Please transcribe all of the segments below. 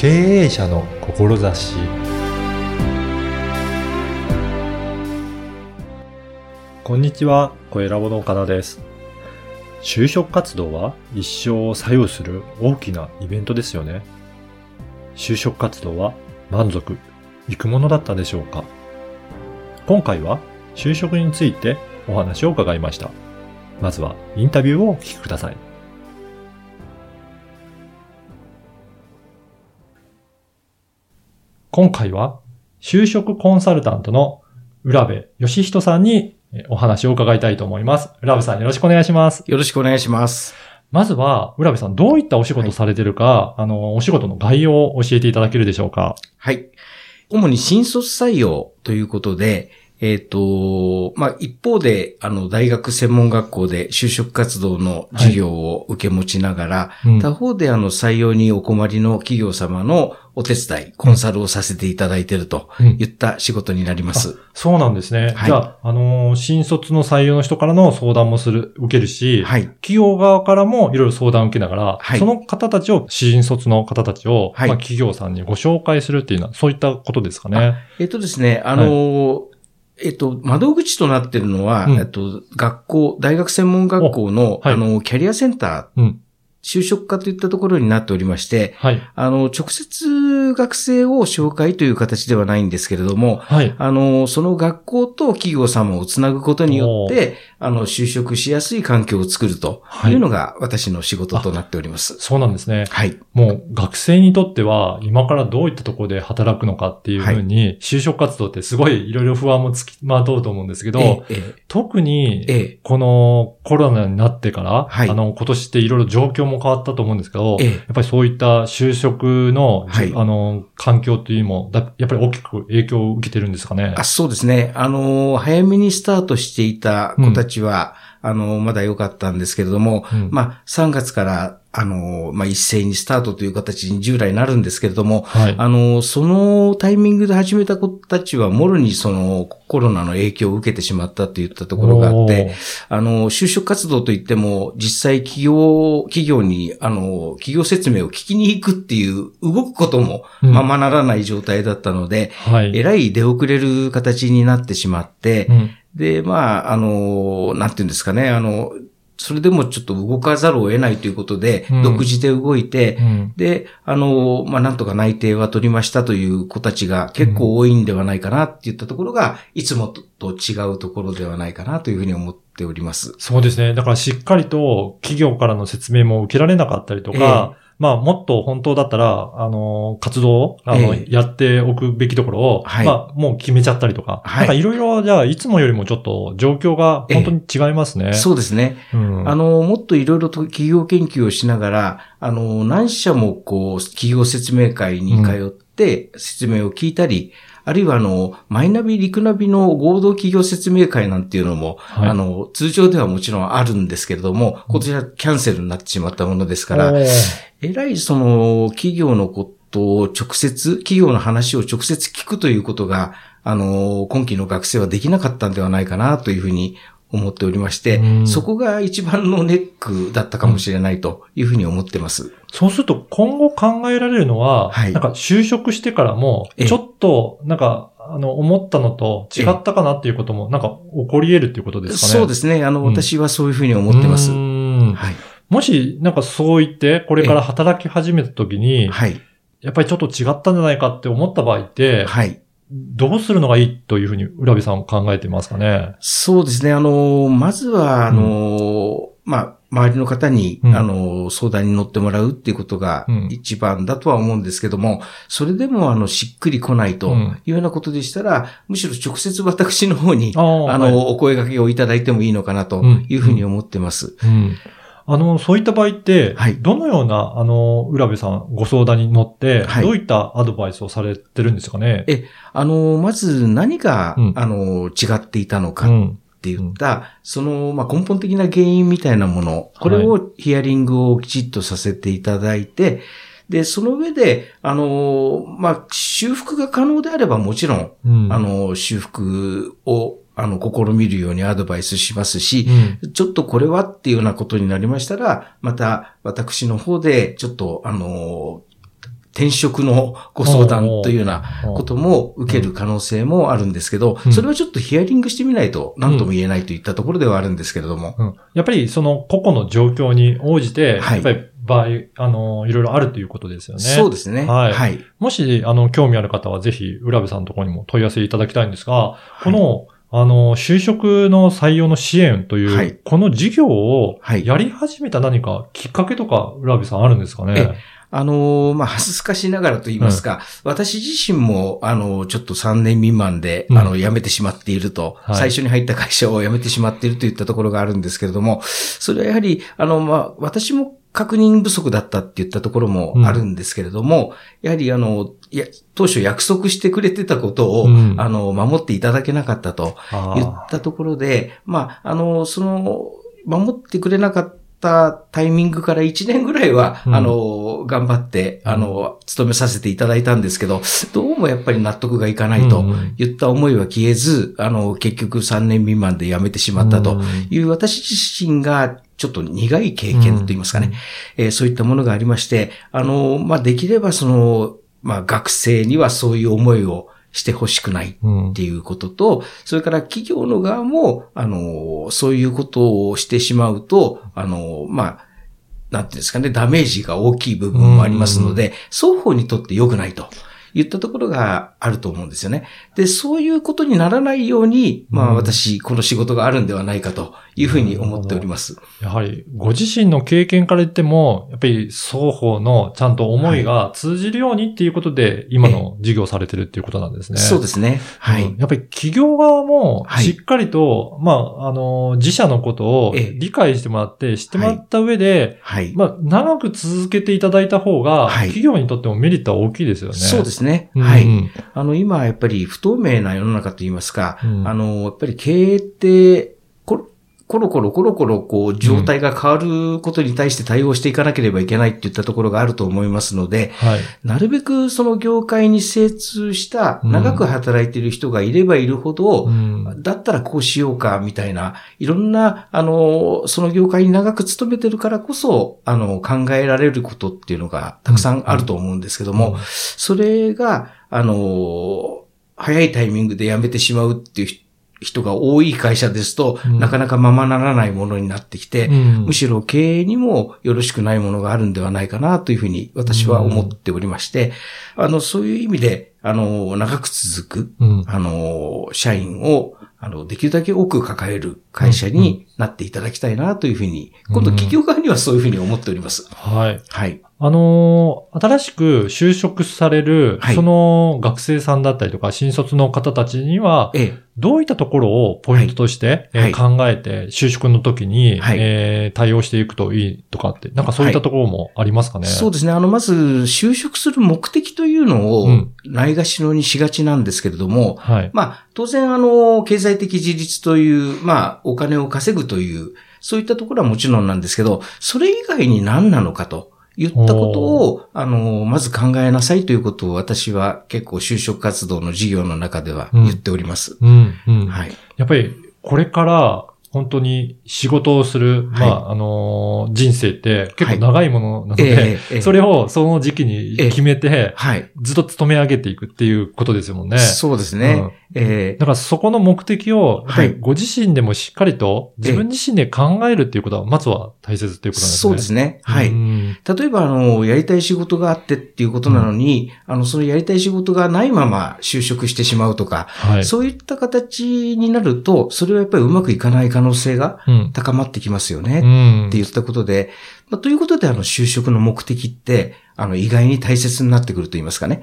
経営者の志こんにちは、声ラボの岡田です。就職活動は一生を左右する大きなイベントですよね。就職活動は満足いくものだったでしょうか今回は就職についてお話を伺いました。まずはインタビューをお聞きください。今回は就職コンサルタントの浦部義人さんにえお話を伺いたいと思います。浦部さんよろしくお願いします。よろしくお願いします。まずは、浦部さんどういったお仕事されてるか、あの、お仕事の概要を教えていただけるでしょうかはい。主に新卒採用ということで、えっ、と、まあ、一方で、あの、大学専門学校で就職活動の授業を受け持ちながら、うん他方で、あの、採用にお困りの企業様のお手伝い、コンサルをさせていただいているとうんいった仕事になります。そうなんですね。はいじゃあ、あのー新卒の採用の人からの相談もする、受けるし、はい。企業側からもいろいろ相談を受けながら、はいその方たちを、新卒の方たちを、はいまあ、企業さんにご紹介するっていうのは、そういったことですかね。えっ、とですね、あのえっと、窓口となっているのは、うんえっと、学校、大学専門学校の、はいあの、キャリアセンター、うん。就職課といったところになっておりまして、はい。あの、直接学生を紹介という形ではないんですけれども、はい。あの、その学校と企業様をつなぐことによって、あの、就職しやすい環境を作るというのが私の仕事となっております。そうなんですね。はい。もう学生にとっては、今からどういったところで働くのかっていうふうに、就職活動ってすごいいろいろ不安もつきまとうと思うんですけど、ええ、特にええ、このコロナになってから、はいあの、今年っていろいろ状況も変わったと思うんですけど、ええやっぱりそういった就職の、はいあの、環境というのも、だやっぱり大きく影響を受けてるんですかね？あそうですね。あの、早めにスタートしていた子たちは、あの、まだ良かったんですけれども、うんまあ、3月から、あの、まあ、一斉にスタートという形に従来なるんですけれども、はい。あの、そのタイミングで始めた子たちは、もろにそのコロナの影響を受けてしまったといったところがあって、あの、就職活動といっても、実際企業、企業に、あの、企業説明を聞きに行くっていう、動くこともうんままならない状態だったので、おーはい。えらい出遅れる形になってしまって、うんで、まあ、あの、なんていうんですかね、あの、それでもちょっと動かざるを得ないということで、うん独自で動いて、うんで、あの、まあ、なんとか内定は取りましたという子たちが結構多いんではないかなって言ったところが、いつもとと違うところではないかなというふうに思っております。そうですね。だからしっかりと企業からの説明も受けられなかったりとか、まあもっと本当だったら、あの、活動を、あの、ええやっておくべきところを、はいまあもう決めちゃったりとか、はいなんかいろいろ、じゃあいつもよりもちょっと状況が本当に違いますね。そうですね。うん。あの、もっといろいろと企業研究をしながら、あの、何社もこう、企業説明会に通って説明を聞いたり、あるいはあの、マイナビ、リクナビの合同企業説明会なんていうのも、はい。あの、通常ではもちろんあるんですけれども、こちらキャンセルになってしまったものですから、えらいその、企業のことを直接、企業の話を直接聞くということが、あの、今期の学生はできなかったんではないかなというふうに思っておりまして、うんそこが一番のネックだったかもしれないというふうに思ってます。そうすると今後考えられるのは、はいなんか就職してからも、ええちょっと、なんか、あの、思ったのと違ったかなっていうことも、なんか起こり得るっていうことですかね？そうですね。あの、うん私はそういうふうに思ってます。はい。もし、なんかそう言って、これから働き始めた時に、はい。やっぱりちょっと違ったんじゃないかって思った場合って、はい。どうするのがいいというふうに浦部さんは考えてますかね？そうですね。あの、まずは、あの、まあ、周りの方に、うん。あの、相談に乗ってもらうっていうことがうん。一番だとは思うんですけども、それでも、あの、しっくり来ないとうん。いうようなことでしたら、むしろ直接私の方に、ああの、お声掛けをいただいてもいいのかなというふうに思ってます。うん。あの、そういった場合って、はいどのような、あの、浦部さんご相談に乗って、はいどういったアドバイスをされてるんですかね？えあの、まず何が、うんあの、違っていたのかっうん。て言った、その、まあ、根本的な原因みたいなもの、これをヒアリングをきちっとさせていただいて、で、その上で、あの、まあ、修復が可能であればもちろん、うん。あの、修復を、あの、試みるようにアドバイスしますし、うん、ちょっとこれはっていうようなことになりましたら、また私の方でちょっと、あの、転職のご相談というようなことも受ける可能性もあるんですけど、それはちょっとヒアリングしてみないと何とも言えないといったところではあるんですけれども。うん、やっぱりその個々の状況に応じて、はい、やっぱり場合、あの、いろいろあるということですよね。そうですね。はい。はい、もし、あの、興味ある方はぜひ、浦部さんのところにも問い合わせいただきたいんですが、はい、この、あの、就職の採用の支援という、はい、この事業をやり始めた何かきっかけとか、浦部さんあるんですかね？あのー、まあ、恥ずかしながらと言いますか、うん、私自身も、あの、ちょっと3年未満で、うん、あの、辞めてしまっていると、はい、最初に入った会社を辞めてしまっているといったところがあるんですけれども、それはやはり、あの、まあ、私も確認不足だったって言ったところもあるんですけれども、うん、やはりあの、いや、当初約束してくれてたことを、うん、あの、守っていただけなかったと言ったところで、まあ、あの、その、守ってくれなかったタイミングから1年ぐらいは、うん、あの、頑張って、あの、勤めさせていただいたんですけど、どうもやっぱり納得がいかないと言った思いは消えず、あの、結局3年未満で辞めてしまったという私自身がちょっと苦い経験と言いますかね、うん、えー、そういったものがありまして、あの、まあ、できればその、まあ、学生にはそういう思いをしてほしくないっていうことと、うん、それから企業の側も、あの、そういうことをしてしまうと、あの、まあ、なんていうんですかね、ダメージが大きい部分もありますので、双方にとって良くないと。言ったところがあると思うんですよね。で、そういうことにならないように、まあ私、この仕事があるんではないかというふうに思っております。やはり、ご自身の経験から言っても、やっぱり双方のちゃんと思いが通じるようにっていうことで、今の事業されてるっていうことなんですね。そうですね。はい、やっぱり企業側も、しっかりと、はい、まあ、あの、自社のことを理解してもらって、知ってもらった上で、はい、まあ、長く続けていただいた方が、企業にとってもメリットは大きいですよね。そうですね。はい。あの、今、やっぱり不透明な世の中といいますか、うん、あの、やっぱり経営って、コロコロコロコロこう状態が変わることに対して対応していかなければいけないっていったところがあると思いますので、はい、なるべくその業界に精通した長く働いている人がいればいるほど、うん、だったらこうしようかみたいな、いろんな、あの、その業界に長く勤めてるからこそ、あの、考えられることっていうのがたくさんあると思うんですけども、それが、あの、早いタイミングで辞めてしまうっていう人が多い会社ですと、うん、なかなかままならないものになってきて、うん、むしろ経営にもよろしくないものがあるんではないかなというふうに私は思っておりまして、あの、そういう意味で、あの、長く続く、あの、社員を、あの、できるだけ多く抱える会社になっていただきたいなというふうに、今度企業側にはそういうふうに思っております。はい。はい。あのー、新しく就職される、はい、その学生さんだったりとか、新卒の方たちには、ええ、どういったところをポイントとして、はい、えー、考えて、就職の時に、はい、えー、対応していくといいとかって、なんかそういったところもありますかね、そうですね。あの、まず、就職する目的というのを、ないがしろにしがちなんですけれども、はい、まあ、当然、あの、経済的自立という、まあ、お金を稼ぐという、そういったところはもちろんなんですけど、それ以外に何なのかと。言ったことを、あの、まず考えなさいということを私は結構就職活動の事業の中では言っております。うん、うん、はい。やっぱり、これから本当に仕事をする、はい、まあ、あのー、人生って結構長いものなので、はいえーえー、それをその時期に決めて、えー、はい、ずっと勤め上げていくっていうことですもんね。そうですね。うん、えー、だからそこの目的を、ご自身でもしっかりと自分自身で考えるっていうことは、まずは大切っていうことなんですね。そうですね。はい。例えば、あの、やりたい仕事があってっていうことなのに、うん、あの、そのやりたい仕事がないまま就職してしまうとか、はい、そういった形になると、それはやっぱりうまくいかない可能性が高まってきますよね。って言ったことで、まあ、ということで、あの、就職の目的って、あの、意外に大切になってくると言いますかね。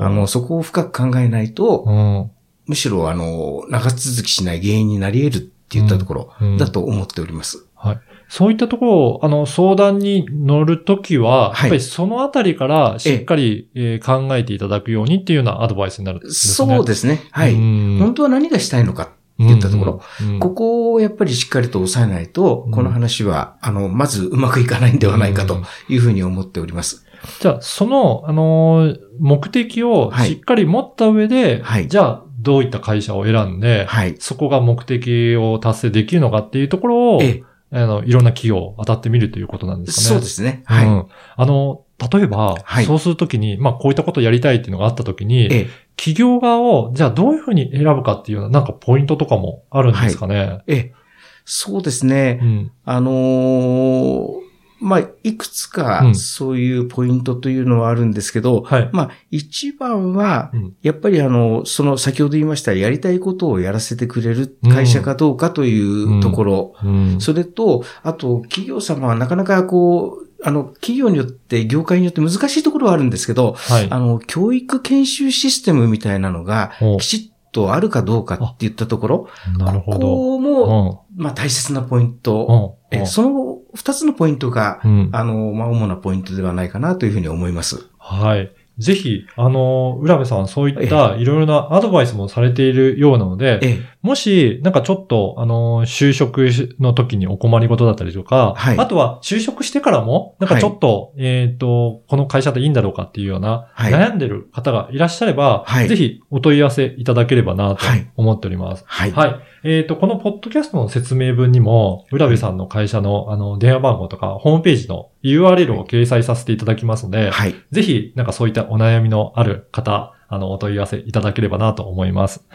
あの、そこを深く考えないと、むしろ、あの、長続きしない原因になり得るって言ったところだと思っております。はい。そういったところを、あの、相談に乗るときは、はい、やっぱりそのあたりからしっかり、えー、考えていただくようにっていうようなアドバイスになるんですね。そうですね。はい。本当は何がしたいのか言ったところ、うんうん、ここをやっぱりしっかりと抑えないと、この話は、あの、まずうまくいかないんではないかというふうに思っております。じゃあ、その、あの目的をしっかり持った上で、はい、じゃあ、どういった会社を選んで、はい、そこが目的を達成できるのかっていうところを、あの、いろんな企業当たってみるということなんですかね。そうですね。はい。うん。あの、例えば、はいそうするときに、まあ、こういったことをやりたいっていうのがあったときに、ええ、企業側を、じゃあどういうふうに選ぶかっていうような、なんかポイントとかもあるんですかね？ええ。そうですね。うん。あのーまあ、いくつうかんそういうポイントというのはあるんですけど、はい。まあ、一番はうん、やっぱりあの、その先ほど言いましたやりたいことをやらせてくれる会社かどうかというところ。うん。それと、あと、企業様はなかなかこう、あの、企業によって、業界によって難しいところはあるんですけど、はい。あの、教育研修システムみたいなのが、おきちっとあるかどうかって言ったところ、なるほど。ここうも、ん。まあ大切なポイント。うん。えその二つのポイントが、うん。あの、まあ主なポイントではないかなというふうに思います。はい。ぜひ、あの、浦部さん、そういったいろいろなアドバイスもされているようなので、ええ、もし、なんかちょっと、あの、就職の時にお困りごとだったりとか、はいあとは就職してからも、なんかちょっと、えっ、と、この会社でいいんだろうかっていうような、はい悩んでる方がいらっしゃれば、はいぜひお問い合わせいただければなとはい思っております。はい。はい。えっ、と、このポッドキャストの説明文にも、浦部さんの会社の、あの、電話番号とか、ホームページの URL を掲載させていただきますので、はい。ぜひ、なんかそういったお悩みのある方、あの、お問い合わせいただければなと思います。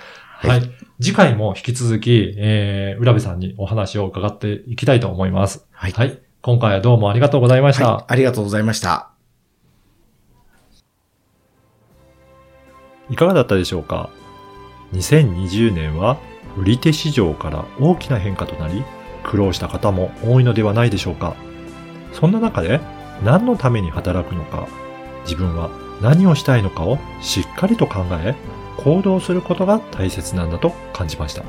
は。はいい次回も引き続き、えー、浦部さんにお話を伺っていきたいと思います。はい。はい。今回はどうもありがとうございました。はい。ありがとうございました。いかがだったでしょうか ?2020 年は売り手市場から大きな変化となり、苦労した方も多いのではないでしょうか？そんな中で何のために働くのか、自分は何をしたいのかをしっかりと考え、行動することが大切なんだと感じました。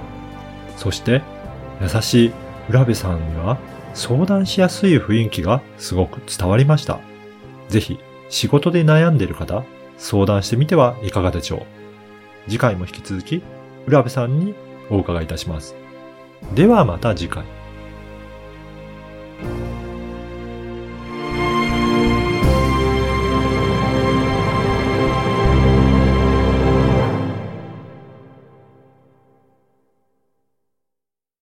そして、優しい浦部さんには相談しやすい雰囲気がすごく伝わりました。ぜひ、仕事で悩んでいる方、相談してみてはいかがでしょう。次回も引き続き、浦部さんにお伺いいたします。ではまた次回。